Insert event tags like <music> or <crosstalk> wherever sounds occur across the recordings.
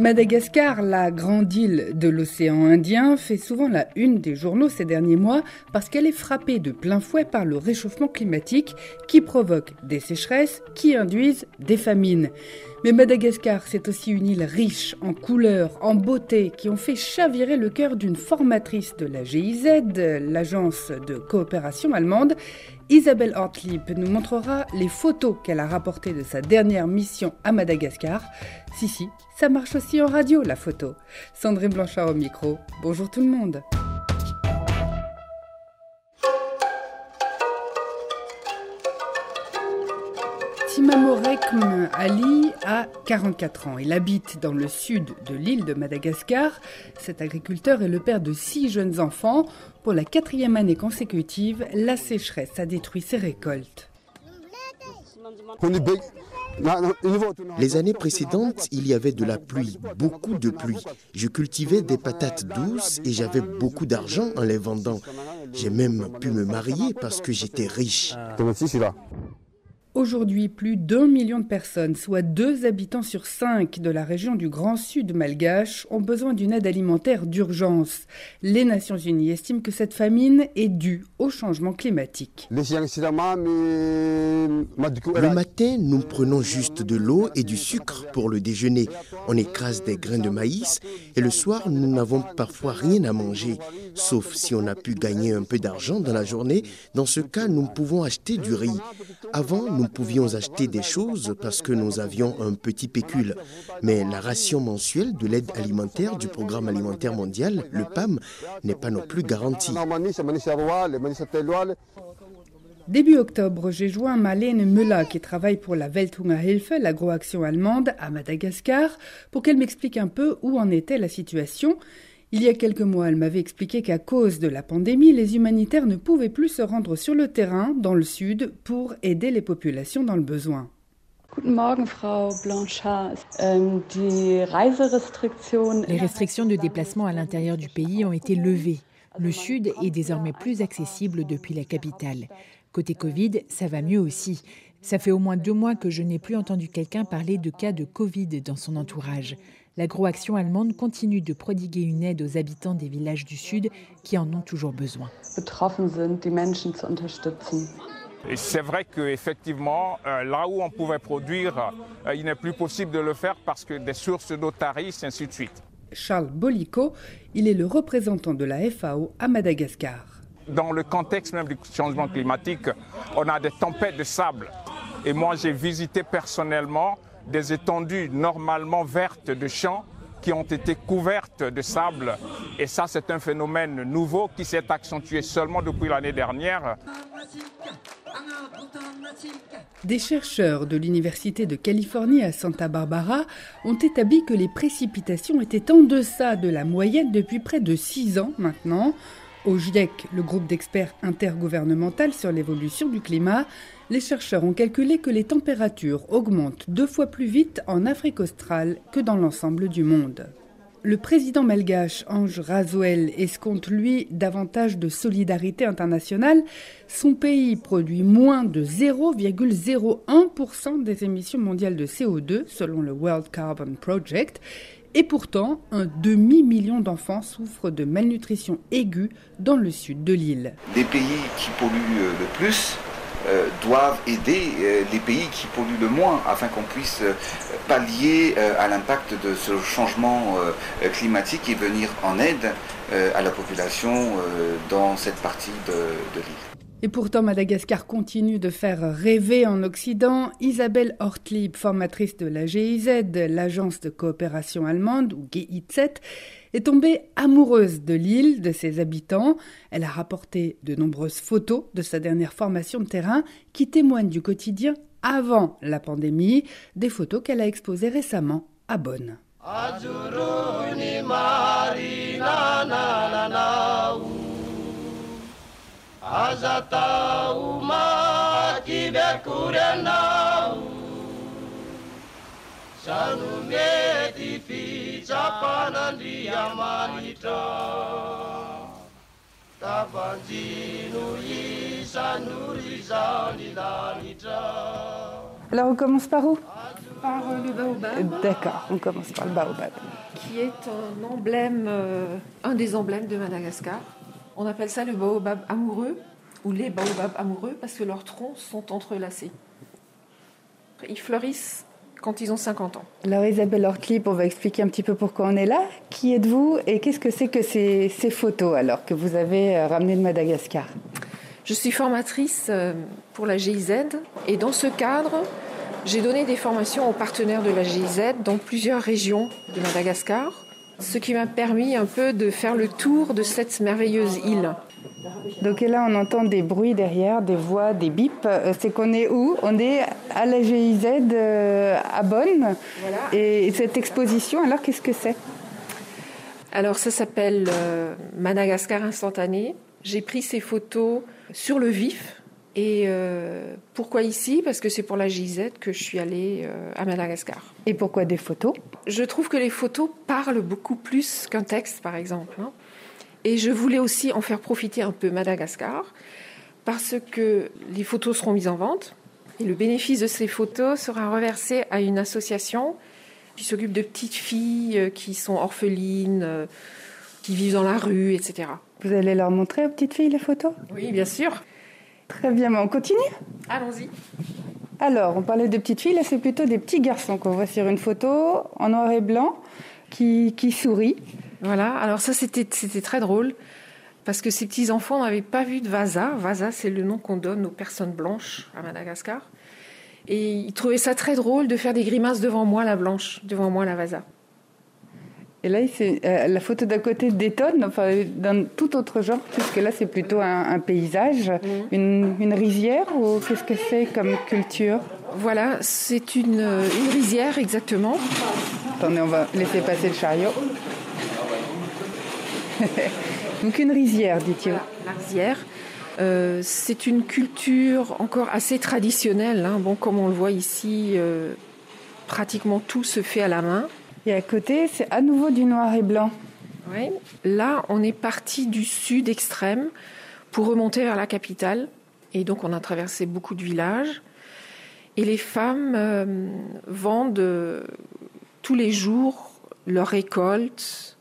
Madagascar, la grande île de l'océan Indien, fait souvent la une des journaux ces derniers mois parce qu'elle est frappée de plein fouet par le réchauffement climatique qui provoque des sécheresses qui induisent des famines. Mais Madagascar, c'est aussi une île riche en couleurs, en beauté, qui ont fait chavirer le cœur d'une formatrice de la GIZ, l'agence de coopération allemande. Isabelle Ortlieb nous montrera les photos qu'elle a rapportées de sa dernière mission à Madagascar. Si, si, ça marche aussi en radio, la photo. Sandrine Blanchard au micro. Bonjour tout le monde. Timamorekm Ali a 44 ans. Il habite dans le sud de l'île de Madagascar. Cet agriculteur est le père de six jeunes enfants. Pour la quatrième année consécutive, la sécheresse a détruit ses récoltes. Les années précédentes, il y avait de la pluie, beaucoup de pluie. Je cultivais des patates douces et j'avais beaucoup d'argent en les vendant. J'ai même pu me marier parce que j'étais riche. Aujourd'hui, plus d'un million de personnes, soit deux habitants sur cinq de la région du Grand Sud malgache, ont besoin d'une aide alimentaire d'urgence. Les Nations Unies estiment que cette famine est due au changement climatique. Le matin, nous prenons juste de l'eau et du sucre pour le déjeuner. On écrase des grains de maïs et le soir, nous n'avons parfois rien à manger, sauf si on a pu gagner un peu d'argent dans la journée. Dans ce cas, nous pouvons acheter du riz. Avant, nous pouvions acheter des choses parce que nous avions un petit pécule. Mais la ration mensuelle de l'aide alimentaire du Programme alimentaire mondial, le PAM, n'est pas non plus garantie. Début octobre, j'ai joint Malène Müller qui travaille pour la Welthungerhilfe, l'agroaction allemande, à Madagascar, pour qu'elle m'explique un peu où en était la situation. Il y a quelques mois, elle m'avait expliqué qu'à cause de la pandémie, les humanitaires ne pouvaient plus se rendre sur le terrain, dans le sud, pour aider les populations dans le besoin. Ähm, les restrictions de déplacement à l'intérieur du pays ont été levées. Le sud est désormais plus accessible depuis la capitale. Côté Covid, ça va mieux aussi. Ça fait au moins deux mois que je n'ai plus entendu quelqu'un parler de cas de Covid dans son entourage l'agroaction allemande continue de prodiguer une aide aux habitants des villages du Sud qui en ont toujours besoin. C'est vrai qu'effectivement, euh, là où on pouvait produire, euh, il n'est plus possible de le faire parce que des sources d'eau tarissent, et ainsi de suite. Charles Bolico, il est le représentant de la FAO à Madagascar. Dans le contexte même du changement climatique, on a des tempêtes de sable. Et moi, j'ai visité personnellement des étendues normalement vertes de champs qui ont été couvertes de sable. Et ça, c'est un phénomène nouveau qui s'est accentué seulement depuis l'année dernière. Des chercheurs de l'Université de Californie à Santa Barbara ont établi que les précipitations étaient en deçà de la moyenne depuis près de six ans maintenant. Au GIEC, le groupe d'experts intergouvernemental sur l'évolution du climat, les chercheurs ont calculé que les températures augmentent deux fois plus vite en Afrique australe que dans l'ensemble du monde. Le président malgache Ange Razoel escompte, lui, davantage de solidarité internationale. Son pays produit moins de 0,01% des émissions mondiales de CO2, selon le World Carbon Project. Et pourtant, un demi-million d'enfants souffrent de malnutrition aiguë dans le sud de l'île. Les pays qui polluent euh, le plus euh, doivent aider euh, les pays qui polluent le moins afin qu'on puisse pallier à l'impact de ce changement climatique et venir en aide à la population dans cette partie de l'île. Et pourtant, Madagascar continue de faire rêver en Occident. Isabelle Ortlieb, formatrice de la GIZ, l'agence de coopération allemande, ou GIZ, est tombée amoureuse de l'île, de ses habitants. Elle a rapporté de nombreuses photos de sa dernière formation de terrain qui témoignent du quotidien avant la pandémie, des photos qu'elle a exposées récemment à Bonn. Alors on commence par où? Par euh, le baobab. D'accord, on commence par le baobab. Qui est un emblème, euh, un des emblèmes de Madagascar. On appelle ça le baobab amoureux ou les baobabs amoureux parce que leurs troncs sont entrelacés. Ils fleurissent quand ils ont 50 ans. Alors Isabelle Hortlip, on va expliquer un petit peu pourquoi on est là. Qui êtes-vous et qu'est-ce que c'est que ces, ces, photos alors que vous avez euh, ramenées de Madagascar? Je suis formatrice euh, pour la GIZ et dans ce cadre, j'ai donné des formations aux partenaires de la GIZ dans plusieurs régions de Madagascar, ce qui m'a permis un peu de faire le tour de cette merveilleuse île. Donc là, on entend des bruits derrière, des voix, des bips. Euh, c'est qu'on est où? On est à la GIZ euh, à Bonn. Voilà. Et cette exposition, alors qu'est-ce que c'est? Alors ça s'appelle euh, Madagascar instantané. J'ai pris ces photos sur le vif. Et euh, pourquoi ici? Parce que c'est pour la GIZ que je suis allée euh, à Madagascar. Et pourquoi des photos? Je trouve que les photos parlent beaucoup plus qu'un texte, par exemple. Hein. Et je voulais aussi en faire profiter un peu Madagascar, parce que les photos seront mises en vente, et le bénéfice de ces photos sera reversé à une association qui s'occupe de petites filles qui sont orphelines, qui vivent dans la rue, etc. Vous allez leur montrer aux petites filles les photos? Oui, bien sûr. Très bien, mais on continue? Allons-y. Alors, on parlait de petites filles, là c'est plutôt des petits garçons qu'on voit sur une photo en noir et blanc qui, qui sourient. Voilà, alors ça c'était très drôle parce que ces petits enfants n'avaient pas vu de Vaza. Vaza, c'est le nom qu'on donne aux personnes blanches à Madagascar. Et ils trouvaient ça très drôle de faire des grimaces devant moi, la blanche, devant moi, la Vaza. Et là, euh, la photo d'à côté détonne, enfin, d'un tout autre genre, puisque là, c'est plutôt un, un paysage, mmh. une, une, rizière, ou qu'est-ce que c'est comme culture? Voilà, c'est une, une rizière, exactement. Attendez, on va laisser passer le chariot. <laughs> Donc une rizière, dit-il. Voilà, la rizière. Euh, c'est une culture encore assez traditionnelle. Hein. Bon, comme on le voit ici, euh, pratiquement tout se fait à la main. Et à côté, c'est à nouveau du noir et blanc. Oui. Là, on est parti du sud extrême pour remonter vers la capitale. Et donc, on a traversé beaucoup de villages. Et les femmes euh, vendent tous les jours leur récolte.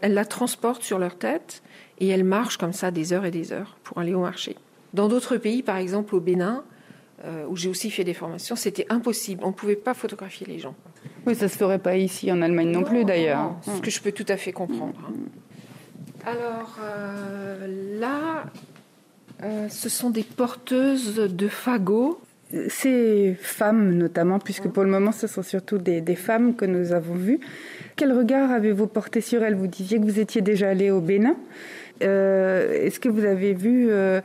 Elles la transportent sur leur tête et elles marchent comme ça des heures et des heures pour aller au marché. Dans d'autres pays, par exemple au Bénin, euh, où j'ai aussi fait des formations, c'était impossible. On ne pouvait pas photographier les gens. Oui, ça ne se ferait pas ici en Allemagne non, non plus d'ailleurs. Ce que je peux tout à fait comprendre. Hein. Alors euh, là, euh, ce sont des porteuses de fagots. Ces femmes notamment, puisque pour le moment ce sont surtout des, des femmes que nous avons vues, quel regard avez-vous porté sur elles Vous disiez que vous étiez déjà allé au Bénin. Euh, est-ce que vous avez vu euh,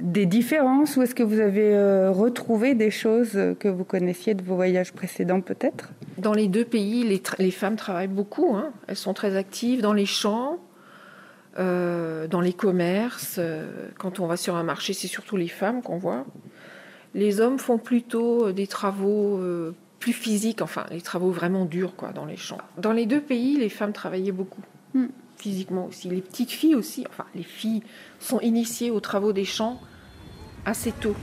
des différences ou est-ce que vous avez euh, retrouvé des choses que vous connaissiez de vos voyages précédents peut-être? Dans les deux pays, les, femmes travaillent beaucoup. Hein. Elles sont très actives dans les champs, dans les commerces. Quand on va sur un marché, c'est surtout les femmes qu'on voit. Les hommes font plutôt des travaux plus physiques, enfin les travaux vraiment durs quoi, dans les champs. Dans les deux pays, les femmes travaillaient beaucoup. Mm physiquement aussi. Les petites filles aussi, enfin les filles sont initiées aux travaux des champs assez tôt.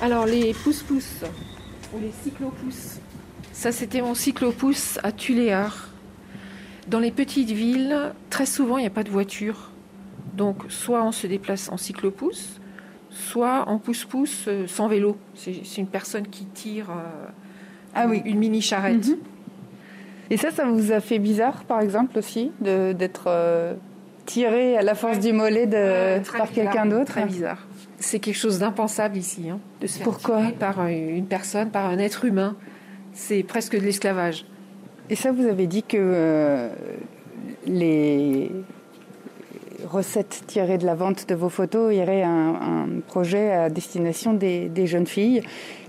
Alors les pousse-pousse ou les cyclopousses. Ça c'était mon cyclopousse à Tuléar. Dans les petites villes, très souvent il n'y a pas de voiture. Donc soit on se déplace en cyclopousse, soit en pousse-pousse euh, sans vélo. C'est une personne qui tire euh, ah oui. une mini charrette. Mm -hmm. Et ça, ça vous a fait bizarre, par exemple, aussi, d'être euh, tiré à la force ouais. du mollet de, par quelqu'un d'autre? Très bizarre. C'est quelque chose d'impensable ici, hein, de se Pourquoi? par une personne, par un être humain. C'est presque de l'esclavage. Et ça, vous avez dit que euh, les recettes tirées de la vente de vos photos iraient un, un projet à destination des, des, jeunes filles.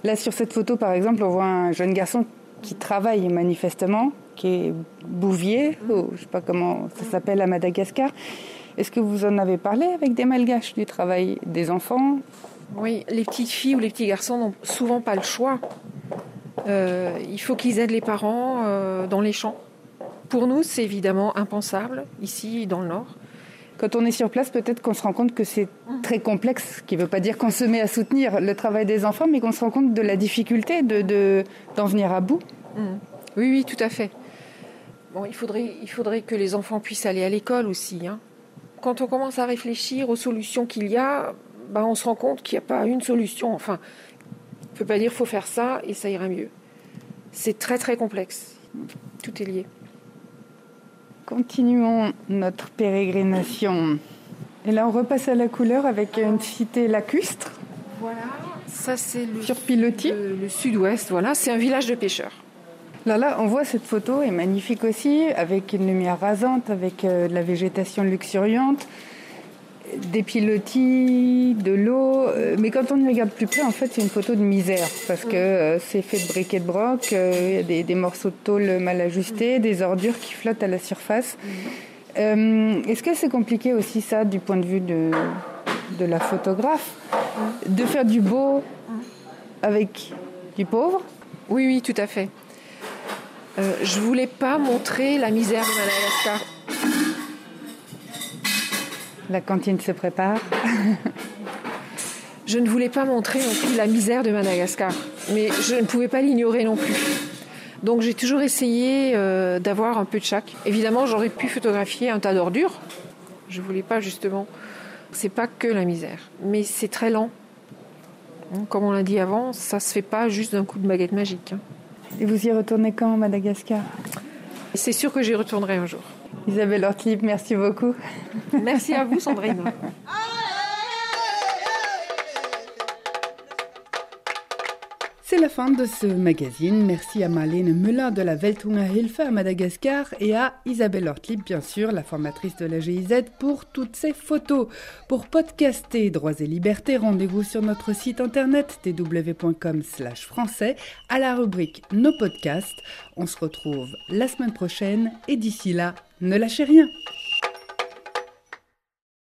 Là, sur cette photo, par exemple, on voit un jeune garçon qui travaille manifestement, qui est bouvier, ou je ne sais pas comment ça s'appelle à Madagascar. Est-ce que vous en avez parlé avec des malgaches du travail des enfants? Oui, les petites filles ou les petits garçons n'ont souvent pas le choix. Euh, il faut qu'ils aident les parents euh, dans les champs. Pour nous, c'est évidemment impensable, ici, dans le Nord. Quand on est sur place, peut-être qu'on se rend compte que c'est très complexe, ce qui ne veut pas dire qu'on se met à soutenir le travail des enfants, mais qu'on se rend compte de la difficulté d'en de, d'en venir à bout. Mmh. Oui, oui, tout à fait. Bon, il faudrait, il faudrait que les enfants puissent aller à l'école aussi. Hein. Quand on commence à réfléchir aux solutions qu'il y a, bah, on se rend compte qu'il n'y a pas une solution. Enfin, on ne peut pas dire faut faire ça et ça ira mieux. C'est très très complexe. Tout est lié. Continuons notre pérégrination. Et là, on repasse à la couleur avec une cité lacustre. Voilà, ça c'est le, Sur le sud-ouest. Voilà, c'est un village de pêcheurs. Là, là, on voit cette photo est magnifique aussi, avec une lumière rasante, avec euh, de la végétation luxuriante, des pilotis, de l'eau. Euh, mais quand on y regarde plus près, en fait, c'est une photo de misère parce que euh, c'est fait de briques et de broc. euh, Il y a des, des morceaux de tôle mal ajustés, des ordures qui flottent à la surface. Euh, Est-ce que c'est compliqué aussi ça du point de vue de, de la photographe de faire du beau avec du pauvre? Oui, oui, tout à fait. Euh, je voulais pas montrer la misère de Madagascar. La cantine se prépare. Je ne voulais pas montrer non plus la misère de Madagascar, mais je ne pouvais pas l'ignorer non plus. Donc j'ai toujours essayé euh, d'avoir un peu de chaque. Évidemment, j'aurais pu photographier un tas d'ordures. Je voulais pas justement. C'est pas que la misère, mais c'est très lent. Hein, Comme on l'a dit avant, ça se fait pas juste d'un coup de baguette magique. hein. Et vous y retournez quand, Madagascar? C'est sûr que j'y retournerai un jour. Isabelle Ortlib, merci beaucoup. Merci à vous, Sandrine. <laughs> C'est la fin de ce magazine. Merci à Marlène Müller de la Weltunga Hilfe à Madagascar et à Isabelle Ortlib, bien sûr, la formatrice de la GIZ, pour toutes ces photos. Pour podcaster Droits et Libertés, rendez-vous sur notre site internet www.com français à la rubrique Nos podcasts. On se retrouve la semaine prochaine et d'ici là, ne lâchez rien.